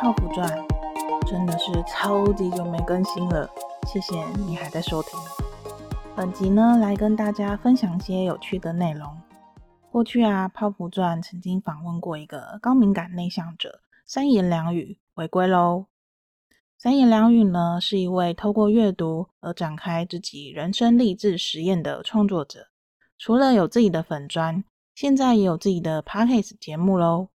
泡芙传，真的是超级久没更新了，谢谢你还在收听。本集呢，来跟大家分享些有趣的内容。过去啊，泡芙传曾经访问过一个高敏感内向者，三言两语回归喽。三言两语呢，是一位透过阅读而展开自己人生励志实验的创作者。除了有自己的粉砖，现在也有自己的 Podcast 节目喽。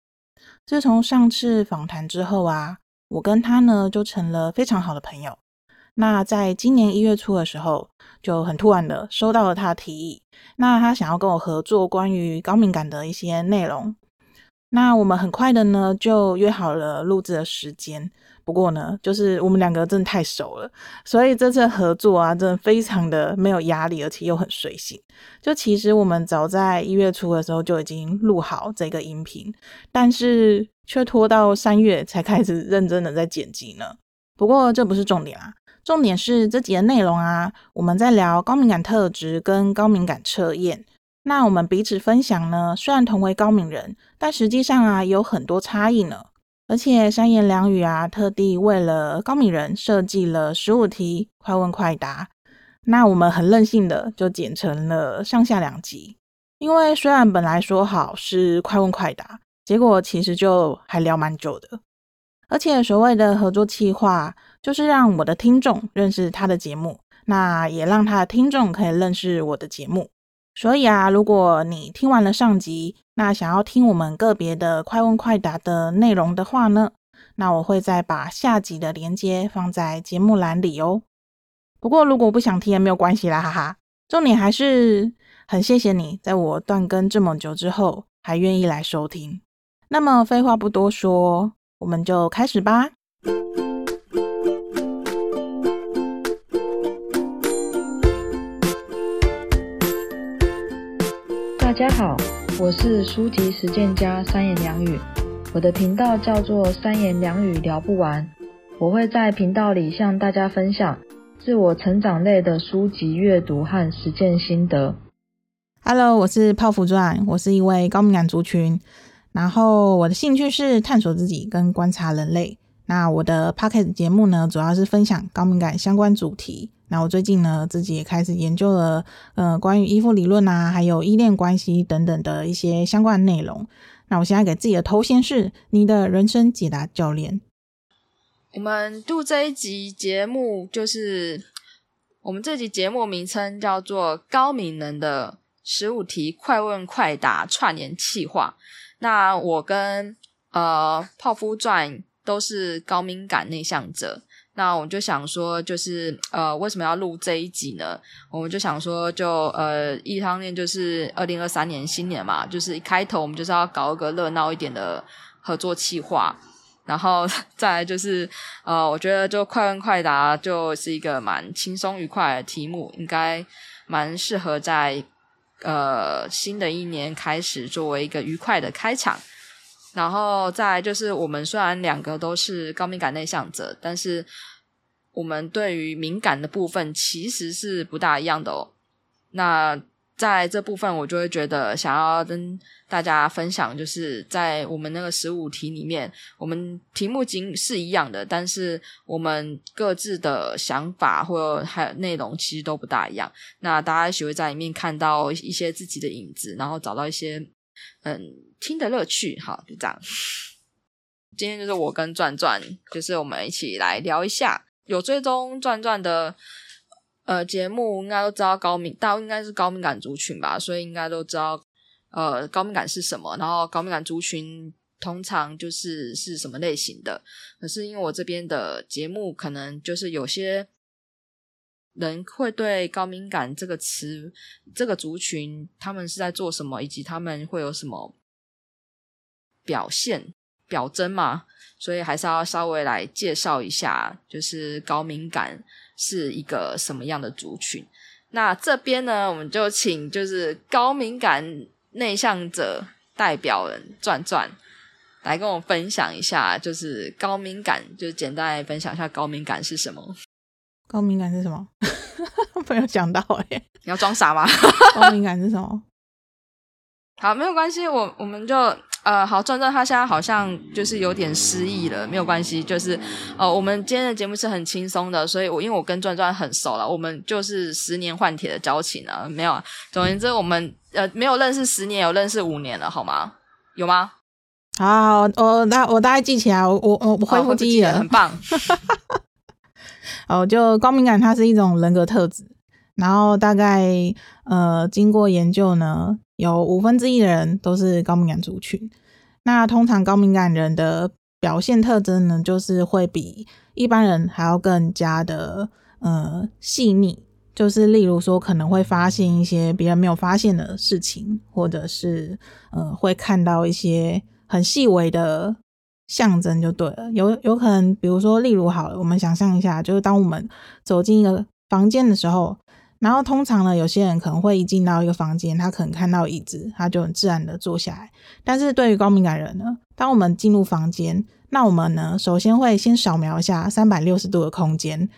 自从上次访谈之后啊，我跟他呢就成了非常好的朋友。那在今年一月初的时候，就很突然的收到了他的提议，那他想要跟我合作关于高敏感的一些内容。那我们很快的呢就约好了录制的时间。不过呢，就是我们两个真的太熟了，所以这次合作啊，真的非常的没有压力，而且又很随性。就其实我们早在一月初的时候就已经录好这个音频，但是却拖到三月才开始认真的在剪辑呢。不过这不是重点啊，重点是这集的内容啊，我们在聊高敏感特质跟高敏感测验。那我们彼此分享呢，虽然同为高敏人，但实际上啊，有很多差异呢。而且三言两语啊，特地为了高敏人设计了十五题快问快答。那我们很任性的就剪成了上下两集，因为虽然本来说好是快问快答，结果其实就还聊蛮久的。而且所谓的合作企划，就是让我的听众认识他的节目，那也让他的听众可以认识我的节目。所以啊，如果你听完了上集，那想要听我们个别的快问快答的内容的话呢，那我会再把下集的连接放在节目栏里哦。不过如果不想听也没有关系啦，哈哈。重点还是很谢谢你在我断更这么久之后还愿意来收听。那么废话不多说，我们就开始吧。大家好，我是书籍实践家三言两语，我的频道叫做三言两语聊不完，我会在频道里向大家分享自我成长类的书籍阅读和实践心得。Hello，我是泡芙传，我是一位高敏感族群，然后我的兴趣是探索自己跟观察人类。那我的 Podcast 节目呢，主要是分享高敏感相关主题。那我最近呢，自己也开始研究了，呃，关于依附理论啊，还有依恋关系等等的一些相关内容。那我现在给自己的头衔是你的人生解答教练。我们录这一集节目，就是我们这集节目名称叫做《高敏能的十五题快问快答串联气话》。那我跟呃泡芙传都是高敏感内向者。那我们就想说，就是呃，为什么要录这一集呢？我们就想说就，呃，一方面就是二零二三年新年嘛，就是一开头我们就是要搞一个热闹一点的合作企划，然后 再就是呃，我觉得就快问快答就是一个蛮轻松愉快的题目，应该蛮适合在呃新的一年开始作为一个愉快的开场。然后再就是，我们虽然两个都是高敏感内向者，但是我们对于敏感的部分其实是不大一样的哦。那在这部分，我就会觉得想要跟大家分享，就是在我们那个十五题里面，我们题目仅是一样的，但是我们各自的想法或还有内容其实都不大一样。那大家学会在里面看到一些自己的影子，然后找到一些嗯。听的乐趣，好，就这样。今天就是我跟转转，就是我们一起来聊一下。有追踪转转的呃节目，应该都知道高敏，大家应该是高敏感族群吧，所以应该都知道呃高敏感是什么。然后高敏感族群通常就是是什么类型的。可是因为我这边的节目，可能就是有些人会对高敏感这个词、这个族群，他们是在做什么，以及他们会有什么。表现表征嘛，所以还是要稍微来介绍一下，就是高敏感是一个什么样的族群。那这边呢，我们就请就是高敏感内向者代表人转转来跟我分享一下，就是高敏感，就是简单来分享一下高敏感是什么。高敏感是什么？没有想到哎，你要装傻吗？高敏感是什么？好，没有关系，我我们就呃，好，转转他现在好像就是有点失忆了，没有关系，就是呃，我们今天的节目是很轻松的，所以我因为我跟转转很熟了，我们就是十年换铁的交情了，没有啊，总而言之，我们呃没有认识十年，有认识五年了，好吗？有吗？好，我大我大概记起来，我我我恢复记忆了，很棒。哦，就光敏感，它是一种人格特质，然后大概呃经过研究呢。有五分之一的人都是高敏感族群。那通常高敏感人的表现特征呢，就是会比一般人还要更加的呃细腻。就是例如说，可能会发现一些别人没有发现的事情，或者是呃会看到一些很细微的象征，就对了。有有可能，比如说，例如好了，我们想象一下，就是当我们走进一个房间的时候。然后通常呢，有些人可能会一进到一个房间，他可能看到椅子，他就很自然的坐下来。但是对于高敏感人呢，当我们进入房间，那我们呢，首先会先扫描一下三百六十度的空间，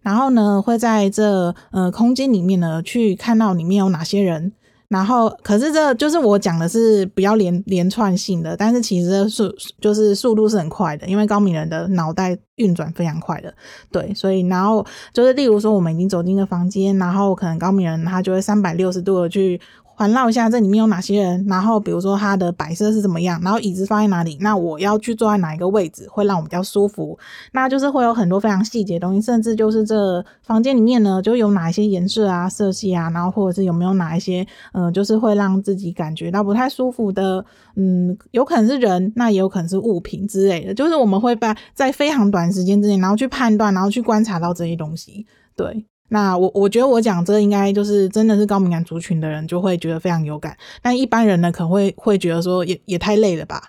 然后呢，会在这呃空间里面呢，去看到里面有哪些人。然后，可是这就是我讲的是比较连连串性的，但是其实速就是速度是很快的，因为高敏人的脑袋运转非常快的，对，所以然后就是例如说，我们已经走进一个房间，然后可能高敏人他就会三百六十度的去。环绕一下这里面有哪些人，然后比如说它的摆设是怎么样，然后椅子放在哪里，那我要去坐在哪一个位置会让我比较舒服，那就是会有很多非常细节的东西，甚至就是这房间里面呢，就有哪一些颜色啊、色系啊，然后或者是有没有哪一些，嗯、就是会让自己感觉到不太舒服的，嗯，有可能是人，那也有可能是物品之类的，就是我们会把在非常短时间之内，然后去判断，然后去观察到这些东西，对。那我我觉得我讲这应该就是真的是高敏感族群的人就会觉得非常有感，但一般人呢可能会会觉得说也也太累了吧，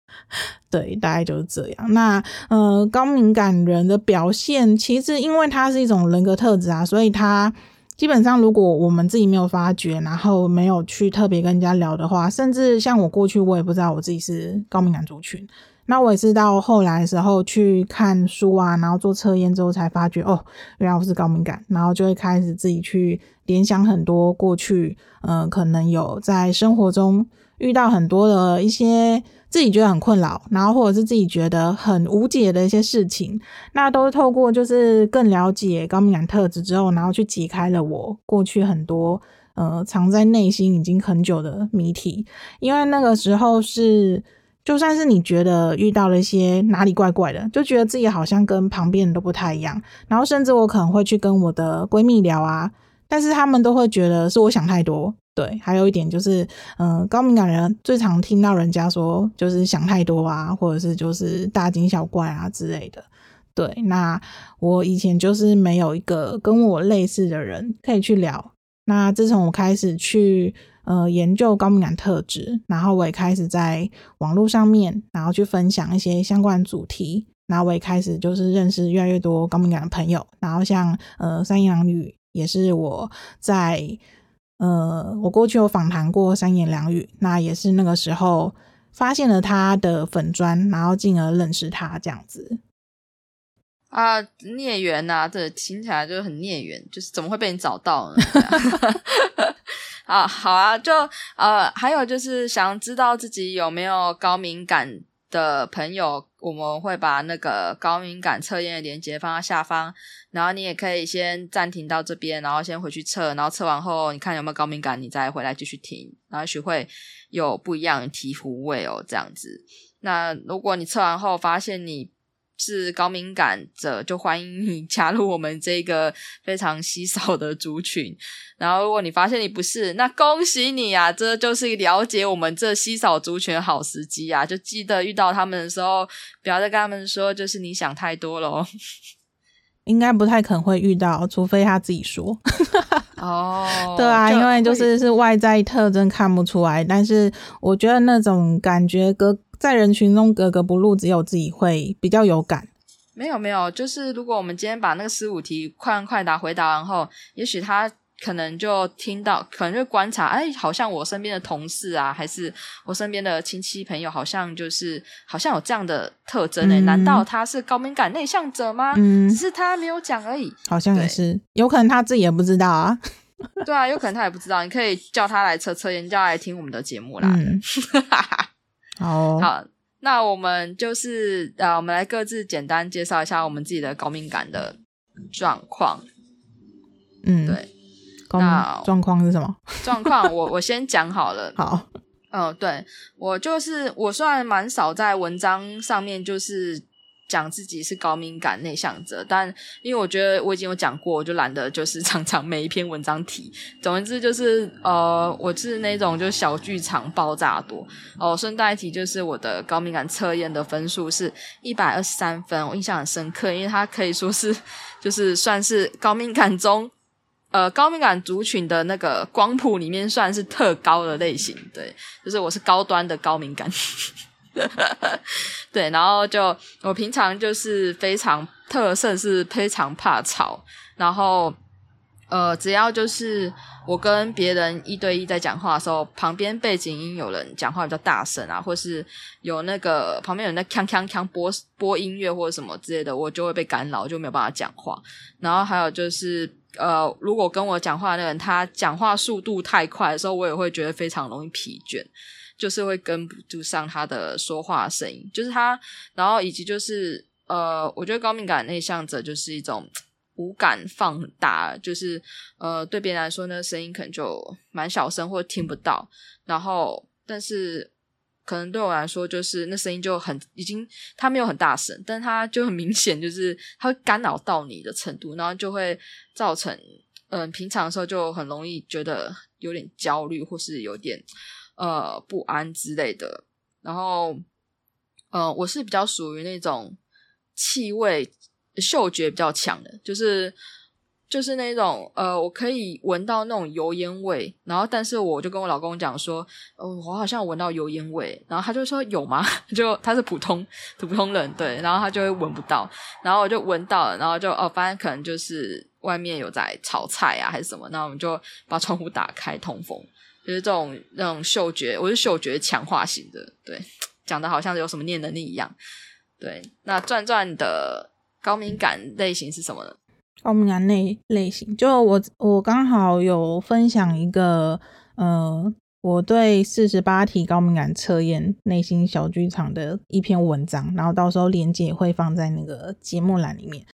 对，大概就是这样。那呃高敏感人的表现其实因为它是一种人格特质啊，所以他基本上如果我们自己没有发觉，然后没有去特别跟人家聊的话，甚至像我过去我也不知道我自己是高敏感族群。那我也是到后来的时候去看书啊，然后做测验之后才发觉，哦，原来我是高敏感，然后就会开始自己去联想很多过去，嗯、可能有在生活中遇到很多的一些自己觉得很困扰，然后或者是自己觉得很无解的一些事情，那都是透过就是更了解高敏感特质之后，然后去解开了我过去很多呃藏在内心已经很久的谜题，因为那个时候是。就算是你觉得遇到了一些哪里怪怪的，就觉得自己好像跟旁边人都不太一样，然后甚至我可能会去跟我的闺蜜聊啊，但是他们都会觉得是我想太多。对，还有一点就是，嗯、高敏感人最常听到人家说就是想太多啊，或者是就是大惊小怪啊之类的。对，那我以前就是没有一个跟我类似的人可以去聊。那自从我开始去。呃，研究高敏感特质，然后我也开始在网络上面，然后去分享一些相关主题，然后我也开始就是认识越来越多高敏感的朋友，然后像呃三言两语也是我在呃我过去有访谈过三言两语，那也是那个时候发现了他的粉砖，然后进而认识他这样子。啊，孽缘呐，这听起来就很孽缘，就是怎么会被你找到呢？啊，好啊，就呃，还有就是想知道自己有没有高敏感的朋友，我们会把那个高敏感测验的链接放在下方，然后你也可以先暂停到这边，然后先回去测，然后测完后你看有没有高敏感，你再回来继续听，然后也许会有不一样的醍醐味哦，这样子。那如果你测完后发现你是高敏感者，就欢迎你 加入我们这个非常稀少的族群。然后，如果你发现你不是，那恭喜你啊！这就是了解我们这稀少族群的好时机啊！就记得遇到他们的时候，不要再跟他们说，就是你想太多了。应该不太可能会遇到，除非他自己说。哦，对啊，因为就是是外在特征看不出来，但是我觉得那种感觉格在人群中格格不入，只有自己会比较有感。没有没有，就是如果我们今天把那个十五题快问快答回答完后，也许他。可能就听到，可能就观察，哎，好像我身边的同事啊，还是我身边的亲戚朋友，好像就是好像有这样的特征诶、嗯、难道他是高敏感内向者吗？嗯，只是他没有讲而已。好像也是，有可能他自己也不知道啊。对啊，有可能他也不知道。你可以叫他来测测验，叫他来听我们的节目啦。嗯 好，好，那我们就是呃，我们来各自简单介绍一下我们自己的高敏感的状况。嗯，对，那状况是什么？状况我我先讲好了。好，嗯，对，我就是我虽然蛮少在文章上面就是。讲自己是高敏感内向者，但因为我觉得我已经有讲过，我就懒得就是常常每一篇文章提。总之就是呃，我是那种就小剧场爆炸多哦。呃，顺带一提，就是我的高敏感测验的分数是一百二十三分，我印象很深刻，因为它可以说是就是算是高敏感中呃高敏感族群的那个光谱里面算是特高的类型。对，就是我是高端的高敏感。对，然后就我平常就是非常特色是非常怕吵，然后呃，只要就是我跟别人一对一在讲话的时候，旁边背景音有人讲话比较大声啊，或是有那个旁边有人在锵锵锵播播音乐或者什么之类的，我就会被干扰，就没有办法讲话。然后还有就是呃，如果跟我讲话的那个人他讲话速度太快的时候，我也会觉得非常容易疲倦。就是会跟不住上他的说话声音，就是他，然后以及就是呃，我觉得高敏感内向者就是一种五感放大，就是呃，对别人来说，那声音可能就蛮小声或听不到，然后但是可能对我来说，就是那声音就很已经，他没有很大声，但他就很明显，就是他会干扰到你的程度，然后就会造成嗯、平常的时候就很容易觉得有点焦虑或是有点。呃，不安之类的。然后，呃，我是比较属于那种气味嗅觉比较强的，就是就是那种呃，我可以闻到那种油烟味。然后，但是我就跟我老公讲说，哦，我好像闻到油烟味。然后他就说有吗？就他是普通普通人，对。然后他就会闻不到。然后我就闻到了，然后就哦，发现可能就是外面有在炒菜啊，还是什么。那我们就把窗户打开通风。就是这种那种嗅觉，我是嗅觉强化型的，对，讲的好像有什么念能力一样。对，那转转的高敏感类型是什么呢？高敏感类类型，就我我刚好有分享一个，呃，我对四十八题高敏感测验内心小剧场的一篇文章，然后到时候连接会放在那个节目栏里面。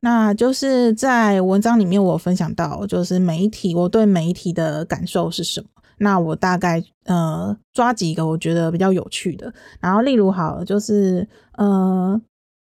那就是在文章里面我分享到，就是每一题我对每一题的感受是什么。那我大概呃抓几个我觉得比较有趣的，然后例如好就是呃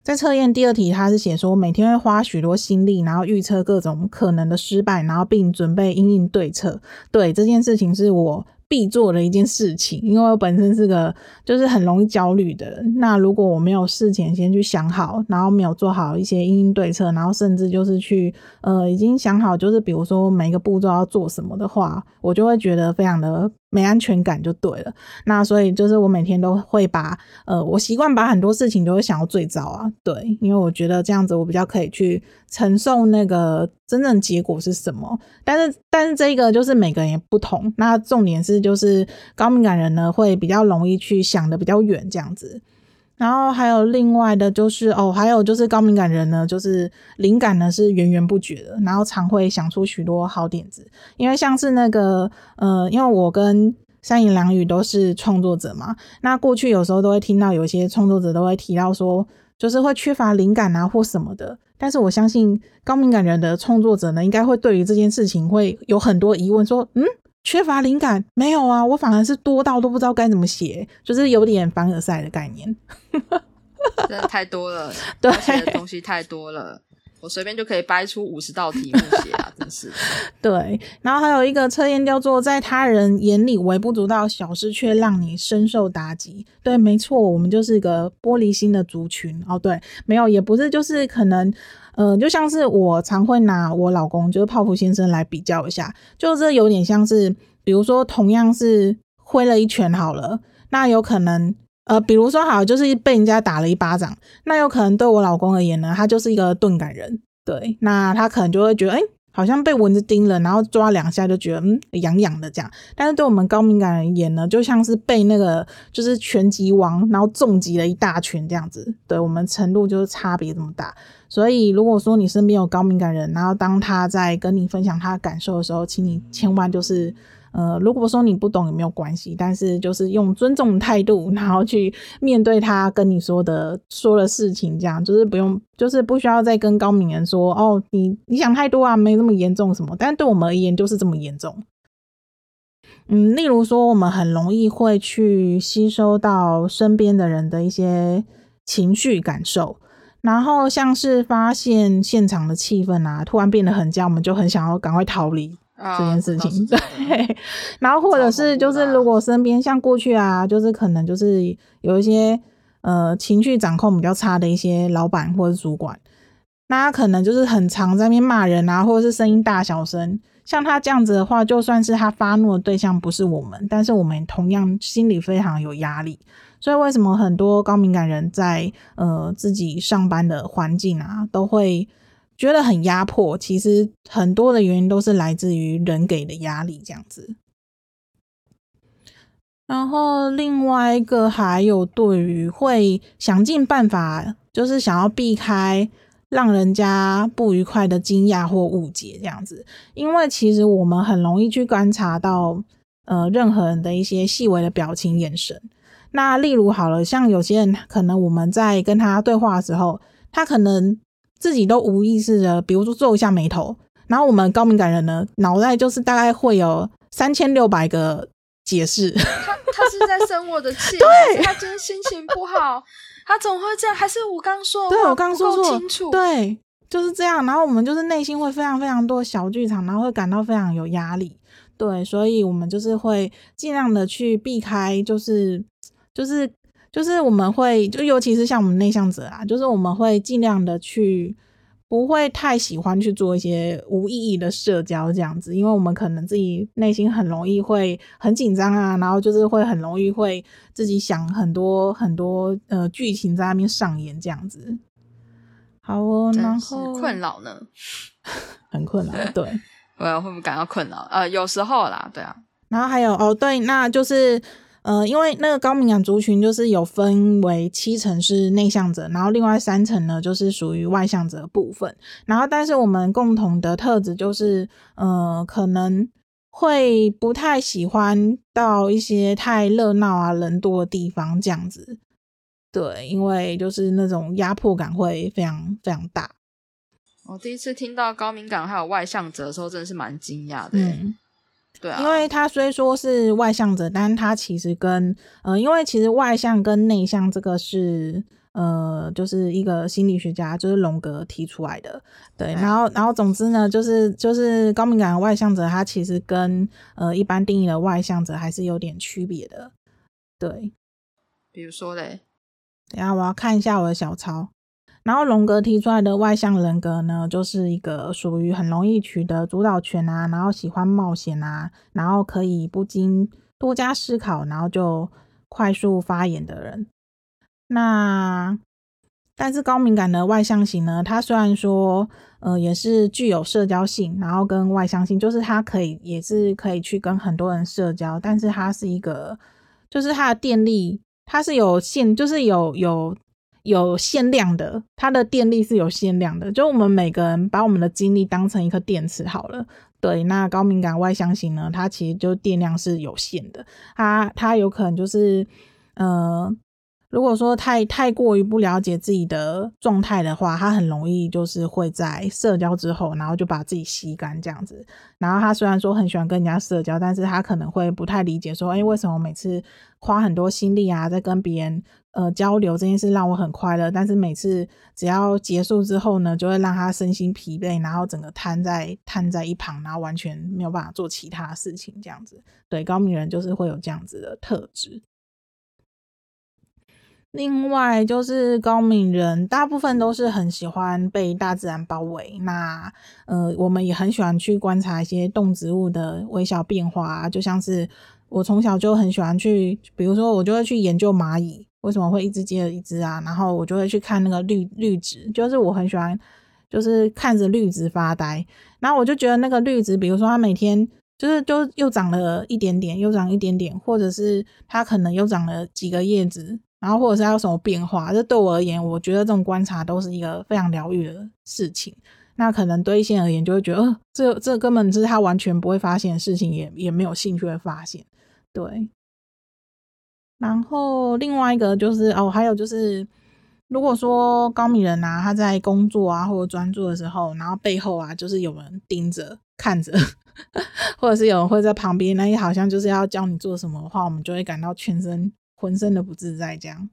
在测验第二题，他是写说每天会花许多心力，然后预测各种可能的失败，然后并准备因应对策。对，这件事情是我必做的一件事情，因为我本身是个就是很容易焦虑的人。那如果我没有事前先去想好，然后没有做好一些因应对策，然后甚至就是去呃已经想好，就是比如说每一个步骤要做什么的话，我就会觉得非常的。没安全感就对了，那所以就是我每天都会把呃，我习惯把很多事情都会想到最糟啊，对，因为我觉得这样子我比较可以去承受那个真正结果是什么。但是但是这个就是每个人也不同，那重点是就是高敏感人呢会比较容易去想得比较远这样子。然后还有另外的，就是哦，还有就是高敏感人呢，就是灵感呢是源源不绝的，然后常会想出许多好点子。因为像是那个呃，因为我跟三言两语都是创作者嘛，那过去有时候都会听到有些创作者都会提到说，就是会缺乏灵感啊或什么的。但是我相信高敏感人的创作者呢，应该会对于这件事情会有很多疑问，说嗯。缺乏灵感？没有啊，我反而是多到都不知道该怎么写，就是有点凡尔赛的概念。真的太多了，对，东西太多了，我随便就可以掰出五十道题目写啊，真是。对，然后还有一个测验叫做在他人眼里微不足道小事，却让你深受打击。对，没错，我们就是一个玻璃心的族群。哦，对，没有，也不是，就是可能。呃，就像是我常会拿我老公，就是泡芙先生来比较一下，就是有点像是，比如说同样是挥了一拳好了，那有可能，呃，比如说好，就是被人家打了一巴掌，那有可能对我老公而言呢，他就是一个钝感人，对，那他可能就会觉得，哎、好像被蚊子叮了，然后抓两下就觉得，嗯，痒痒的这样。但是对我们高敏感人而言呢，就像是被那个就是拳击王，然后重击了一大拳这样子，对我们程度就是差别这么大。所以，如果说你身边有高敏感人，然后当他在跟你分享他的感受的时候，请你千万就是，呃，如果说你不懂也没有关系，但是就是用尊重的态度，然后去面对他跟你说的说的事情，这样就是不用，就是不需要再跟高敏人说哦，你你想太多啊，没那么严重什么。但对我们而言就是这么严重。嗯，例如说，我们很容易会去吸收到身边的人的一些情绪感受，然后像是发现现场的气氛啊，突然变得很僵，我们就很想要赶快逃离。这件事情，对，然后或者是就是如果身边像过去啊，就是可能就是有一些呃情绪掌控比较差的一些老板或者主管，那他可能就是很常在那边骂人啊，或者是声音大小声，像他这样子的话，就算是他发怒的对象不是我们，但是我们同样心里非常有压力。所以为什么很多高敏感人在呃自己上班的环境啊都会。觉得很压迫，其实很多的原因都是来自于人给的压力这样子。然后另外一个还有对于会想尽办法，就是想要避开让人家不愉快的惊讶或误解这样子。因为其实我们很容易去观察到，呃，任何人的一些细微的表情、眼神。那例如好了，像有些人可能我们在跟他对话的时候，他可能。自己都无意识的，比如说皱一下眉头，然后我们高敏感人呢，脑袋就是大概会有三千六百个解释。他他是在生我的气，对，他今天心情不好，他怎么会这样？还是我刚说，对我刚说错，对，就是这样。然后我们就是内心会非常非常多小剧场，然后会感到非常有压力。对，所以我们就是会尽量的去避开，就是就是。就是我们会，就尤其是像我们内向者啊，就是我们会尽量的去，不会太喜欢去做一些无意义的社交这样子，因为我们可能自己内心很容易会很紧张啊，然后就是会很容易会自己想很多很多呃剧情在那边上演这样子。好哦，然后困扰呢，很困扰，对，我会不会感到困扰？呃，有时候啦，对啊，然后还有哦，对，那就是。呃，因为那个高敏感族群就是有分为七成是内向者，然后另外三成呢就是属于外向者的部分。然后，但是我们共同的特质就是，呃，可能会不太喜欢到一些太热闹啊、人多的地方这样子。对，因为就是那种压迫感会非常非常大。我第一次听到高敏感还有外向者的时候，真的是蛮惊讶的。嗯。对啊，因为他虽说是外向者，但他其实跟呃，因为其实外向跟内向这个是呃，就是一个心理学家就是荣格提出来的。对，然后然后总之呢，就是就是高敏感的外向者，他其实跟呃一般定义的外向者还是有点区别的。对，比如说嘞，等一下我要看一下我的小抄。然后荣格提出来的外向人格呢，就是一个属于很容易取得主导权啊，然后喜欢冒险啊，然后可以不经多加思考，然后就快速发言的人。那但是高敏感的外向型呢，他虽然说呃也是具有社交性，然后跟外向性，就是他可以也是可以去跟很多人社交，但是他是一个就是他的电力他是有限，就是有有。有限量的，它的电力是有限量的。就我们每个人把我们的精力当成一颗电池好了。对，那高敏感外向型呢，它其实就电量是有限的。它它有可能就是，呃，如果说太太过于不了解自己的状态的话，他很容易就是会在社交之后，然后就把自己吸干这样子。然后他虽然说很喜欢跟人家社交，但是他可能会不太理解说，哎，为什么每次花很多心力啊，在跟别人。呃，交流这件事让我很快乐，但是每次只要结束之后呢，就会让他身心疲惫，然后整个瘫在瘫在一旁，然后完全没有办法做其他事情，这样子。对，高敏人就是会有这样子的特质。另外就是高敏人大部分都是很喜欢被大自然包围，那呃，我们也很喜欢去观察一些动植物的微小变化，就像是我从小就很喜欢去，比如说我就会去研究蚂蚁。为什么会一只接着一只啊？然后我就会去看那个绿绿植，就是我很喜欢，就是看着绿植发呆。然后我就觉得那个绿植，比如说它每天就是就又长了一点点，又长一点点，或者是它可能又长了几个叶子，然后或者是他有什么变化，这对我而言，我觉得这种观察都是一个非常疗愈的事情。那可能对一些而言就会觉得，呃，这这根本是他完全不会发现的事情，也也没有兴趣会发现。对。然后另外一个就是哦，还有就是，如果说高敏人啊，他在工作啊或者专注的时候，然后背后啊就是有人盯着看着，或者是有人会在旁边，那也好像就是要教你做什么的话，我们就会感到全身浑身的不自在这样。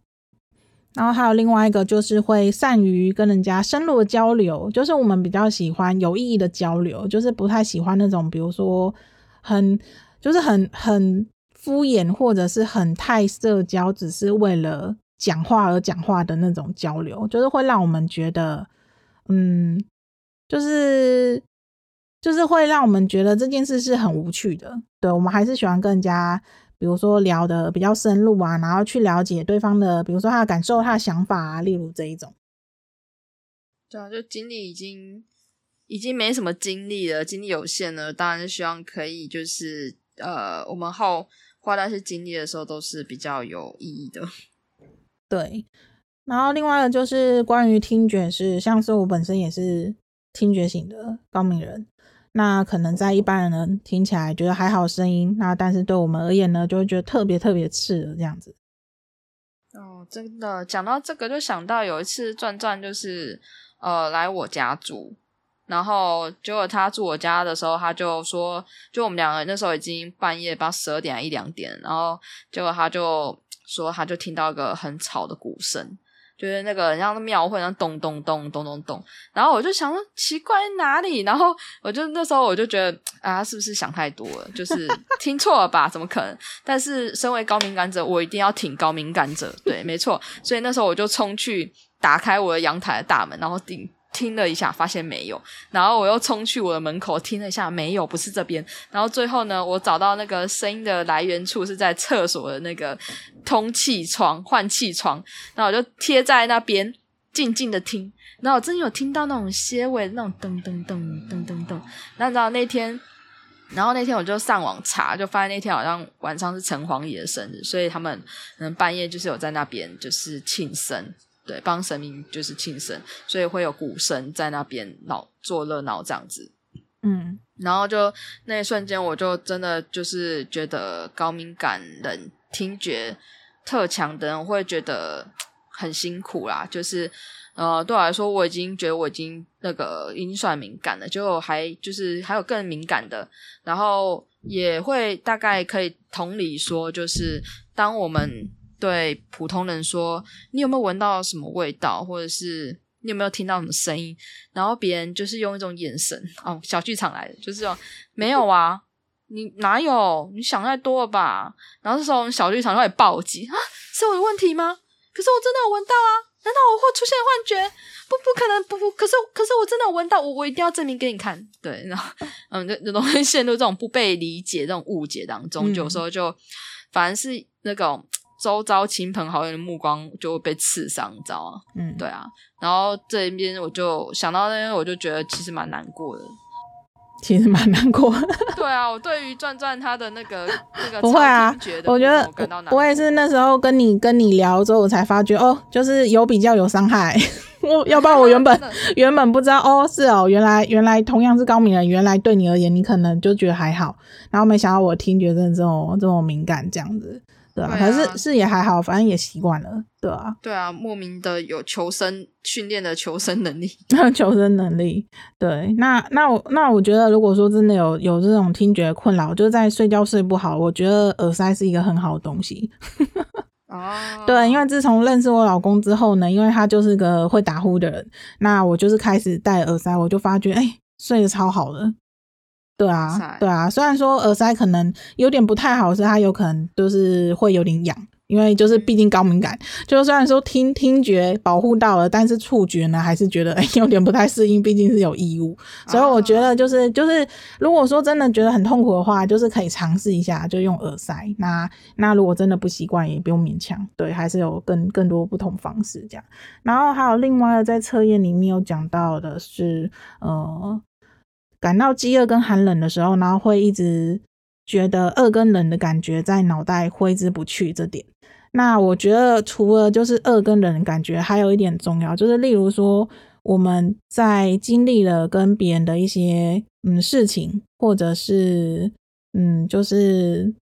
然后还有另外一个就是会善于跟人家深入的交流，就是我们比较喜欢有意义的交流，就是不太喜欢那种比如说很就是很很。敷衍或者是很太社交，只是为了讲话而讲话的那种交流，就是会让我们觉得，嗯，就是就是会让我们觉得这件事是很无趣的。对，我们还是喜欢跟人家，比如说聊的比较深入啊，然后去了解对方的，比如说他的感受、他的想法啊，例如这一种。对啊，就精力已经已经没什么精力了，精力有限了，当然是希望可以就是呃，我们后。花那些精力的时候都是比较有意义的，对。然后另外的就是关于听觉是，像是我本身也是听觉型的高敏人，那可能在一般人听起来觉得还好声音，那但是对我们而言呢，就会觉得特别特别刺耳这样子。哦，真的，讲到这个就想到有一次转转就是呃来我家住。然后结果他住我家的时候，他就说，就我们两个那时候已经半夜，八十二点一两点，然后结果他就说，他就听到一个很吵的鼓声，就是那个像庙会那咚咚咚咚咚咚。然后我就想说，奇怪哪里？然后我就那时候我就觉得啊，是不是想太多了？就是 听错了吧？怎么可能？但是身为高敏感者，我一定要挺高敏感者。对，没错。所以那时候我就冲去打开我的阳台的大门，然后顶。听了一下，发现没有，然后我又冲去我的门口听了一下，没有，不是这边。然后最后呢，我找到那个声音的来源处是在厕所的那个通气窗、换气窗，然后我就贴在那边静静的听。然后我真有听到那种些微的那种噔噔噔噔噔噔。然后你知道那天，然后那天我就上网查，就发现那天好像晚上是城隍爷的生日，所以他们可能半夜就是有在那边就是庆生。对，帮神明就是庆生，所以会有鼓声在那边闹做热闹这样子。嗯，然后就那一瞬间，我就真的就是觉得高敏感人听觉特强的人会觉得很辛苦啦。就是呃，对我来说，我已经觉得我已经那个已经算敏感了，就还就是还有更敏感的，然后也会大概可以同理说，就是当我们。对普通人说，你有没有闻到什么味道，或者是你有没有听到什么声音？然后别人就是用一种眼神，哦，小剧场来的，就是说没有啊，你哪有？你想太多了吧？然后这时候小剧场就会暴击啊，是我的问题吗？可是我真的有闻到啊，难道我会出现幻觉？不，不可能，不不，可是可是我真的有闻到，我我一定要证明给你看。对，然后嗯，就就容易陷入这种不被理解、这种误解当中，有时候就反而是那种。周遭亲朋好友的目光就会被刺伤，你知道吗？嗯，对啊。然后这一边我就想到那边，我就觉得其实蛮难过的。其实蛮难过。对啊，我对于转转他的那个 那个不会啊，我觉得我，我也是那时候跟你跟你聊之后，我才发觉哦，就是有比较有伤害。我要不然我原本原本不知道哦，是哦，原来原来同样是高敏人，原来对你而言你可能就觉得还好，然后没想到我听觉真的这种这种敏感这样子。对啊，可是是也还好，反正也习惯了，对啊。对啊，莫名的有求生训练的求生能力，求生能力。对，那那我那我觉得，如果说真的有有这种听觉困扰，就是在睡觉睡不好，我觉得耳塞是一个很好的东西。哦，对，因为自从认识我老公之后呢，因为他就是个会打呼的人，那我就是开始戴耳塞，我就发觉，哎、欸，睡得超好的。对啊，对啊，虽然说耳塞可能有点不太好，是它有可能就是会有点痒，因为就是毕竟高敏感，就虽然说听听觉保护到了，但是触觉呢还是觉得诶有点不太适应，毕竟是有异物，所以我觉得就是就是如果说真的觉得很痛苦的话，就是可以尝试一下，就用耳塞。那那如果真的不习惯，也不用勉强，对，还是有更更多不同方式这样。然后还有另外的在测验里面有讲到的是，呃。感到饥饿跟寒冷的时候，然后会一直觉得饿跟冷的感觉在脑袋挥之不去。这点，那我觉得除了就是饿跟冷的感觉，还有一点重要，就是例如说我们在经历了跟别人的一些嗯事情，或者是嗯，就是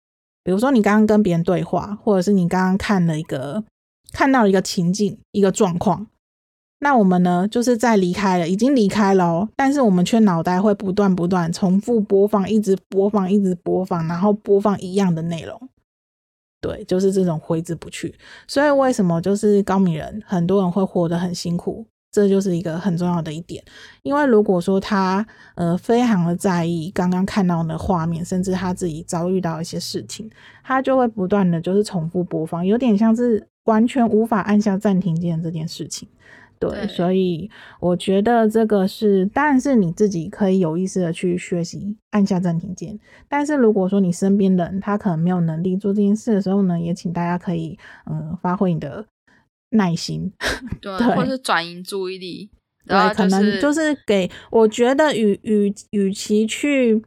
比如说你刚刚跟别人对话，或者是你刚刚看了一个看到一个情境、一个状况。那我们呢，就是在离开了，已经离开了哦，但是我们却脑袋会不断不断重复播放，一直播放，一直播放，然后播放一样的内容。对，就是这种挥之不去。所以为什么就是高敏人，很多人会活得很辛苦，这就是一个很重要的一点。因为如果说他呃非常的在意刚刚看到的画面，甚至他自己遭遇到一些事情，他就会不断的就是重复播放，有点像是完全无法按下暂停键这件事情。对，对，所以我觉得这个是，当然是你自己可以有意识的去学习按下暂停键。但是如果说你身边人他可能没有能力做这件事的时候呢，也请大家可以嗯发挥你的耐心，对，对或是转移注意力，对，就是、可能就是给我觉得与与与其去。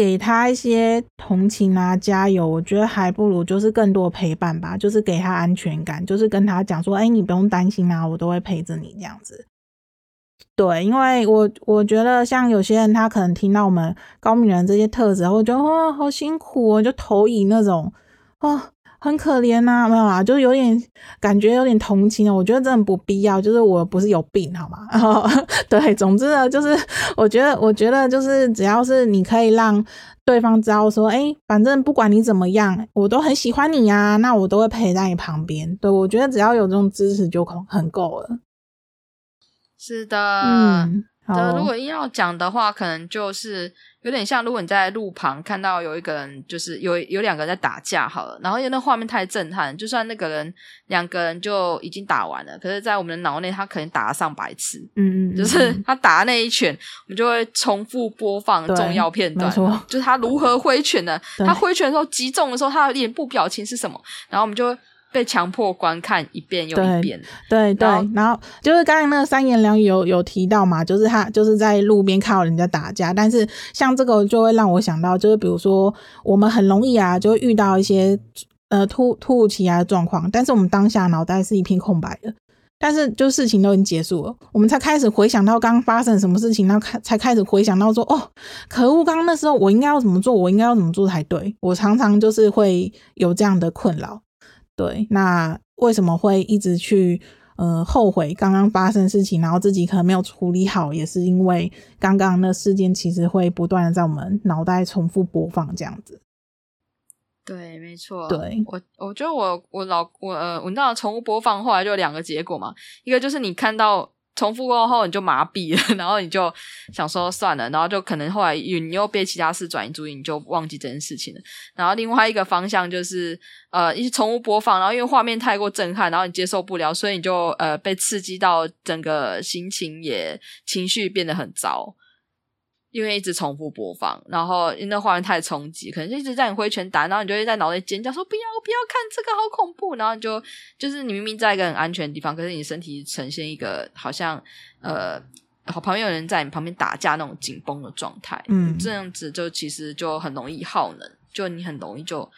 给他一些同情啊，加油！我觉得还不如就是更多陪伴吧，就是给他安全感，就是跟他讲说，哎、你不用担心啊，我都会陪着你这样子。对，因为我我觉得像有些人，他可能听到我们高敏人这些特质，我觉得哇，好辛苦哦，就投以那种啊。很可怜呐、啊，没有啦，就是有点感觉，有点同情。我觉得真的不必要，就是我不是有病，好吗？然 后对，总之呢，就是我觉得，我觉得就是只要是你可以让对方知道说，哎、欸，反正不管你怎么样，我都很喜欢你呀、啊，那我都会陪在你旁边。对，我觉得只要有这种支持就很够了。是的，嗯，好。如果硬要讲的话，可能就是。有点像，如果你在路旁看到有一个人，就是有有两个人在打架好了，然后因为那画面太震撼，就算那个人两个人就已经打完了，可是，在我们的脑内，他可能打了上百次，嗯嗯，就是他打的那一拳，我们就会重复播放重要片段，就是他如何挥拳的，他挥拳的时候击中的时候，他的脸部表情是什么，然后我们就会。被强迫观看一遍又一遍，对对。对，然后就是刚才那个三言两语有有提到嘛，就是他就是在路边看到人家打架，但是像这个就会让我想到，就是比如说我们很容易啊，就会遇到一些呃突突如其来的状况，但是我们当下脑袋是一片空白的，但是就事情都已经结束了，我们才开始回想到刚刚发生什么事情，然后开才开始回想到说，哦，可恶，刚刚那时候我应该要怎么做，我应该要怎么做才对，我常常就是会有这样的困扰。对，那为什么会一直去呃后悔刚刚发生事情，然后自己可能没有处理好，也是因为刚刚那事件其实会不断的在我们脑袋重复播放这样子。对，没错。对，我我觉得我我老我呃我那重复播放后来就有两个结果嘛，一个就是你看到。重复过后你就麻痹了，然后你就想说算了，然后就可能后来你又被其他事转移注意，你就忘记这件事情了。然后另外一个方向就是呃，一些重复播放，然后因为画面太过震撼，然后你接受不了，所以你就呃被刺激到，整个心情也情绪变得很糟。因为一直重复播放，然后因为那画面太冲击，可能就一直在你挥拳打，然后你就会在脑袋尖叫说不要不要看这个好恐怖，然后你就就是你明明在一个很安全的地方，可是你身体呈现一个好像呃好旁边有人在你旁边打架那种紧绷的状态，嗯，这样子就其实就很容易耗能，就你很容易就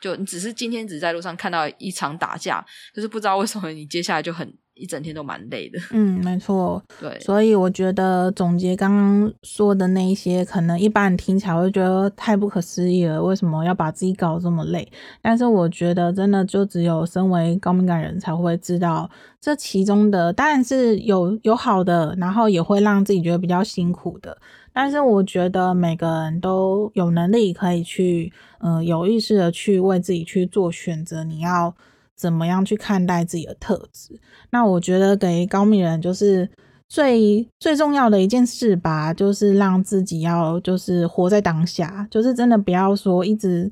就你只是今天只在路上看到一场打架，就是不知道为什么你接下来就很。一整天都蛮累的，嗯，没错，对，所以我觉得总结刚刚说的那一些，可能一般人听起来会觉得太不可思议了，为什么要把自己搞这么累？但是我觉得真的就只有身为高敏感人才会知道这其中的，当然是有有好的，然后也会让自己觉得比较辛苦的。但是我觉得每个人都有能力可以去，嗯、呃，有意识的去为自己去做选择，你要。怎么样去看待自己的特质？那我觉得给高敏人就是最最重要的一件事吧，就是让自己要就是活在当下，就是真的不要说一直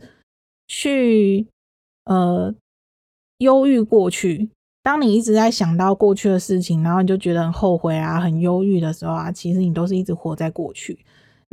去呃忧郁过去。当你一直在想到过去的事情，然后你就觉得很后悔啊、很忧郁的时候啊，其实你都是一直活在过去。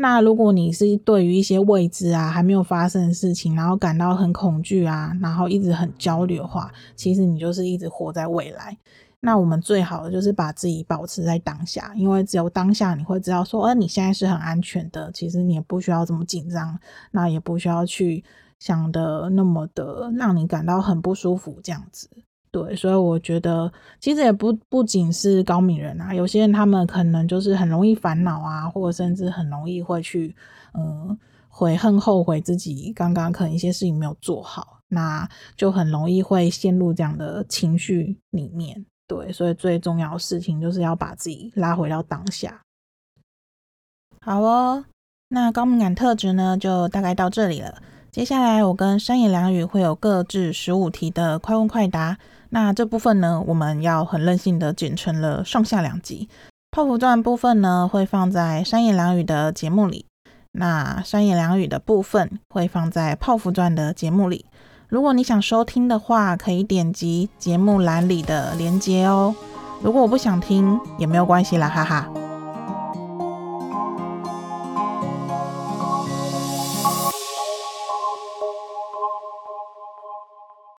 那如果你是对于一些未知啊，还没有发生的事情，然后感到很恐惧啊，然后一直很焦虑的话，其实你就是一直活在未来。那我们最好的就是把自己保持在当下，因为只有当下你会知道说，呃，你现在是很安全的，其实你也不需要这么紧张，那也不需要去想的那么的让你感到很不舒服这样子。对，所以我觉得其实也不不仅是高敏人啊，有些人他们可能就是很容易烦恼啊，或者甚至很容易会去嗯悔恨后悔自己刚刚可能一些事情没有做好，那就很容易会陷入这样的情绪里面。对，所以最重要的事情就是要把自己拉回到当下。好哦，那高敏感特质呢，就大概到这里了。接下来我跟三妍良语会有各自十五题的快问快答。那这部分呢，我们要很任性的剪成了上下两集。泡芙钻部分呢，会放在三妍良语的节目里；那三妍良语的部分会放在泡芙钻的节目里。如果你想收听的话，可以点击节目栏里的连接哦。如果我不想听，也没有关系啦，哈哈。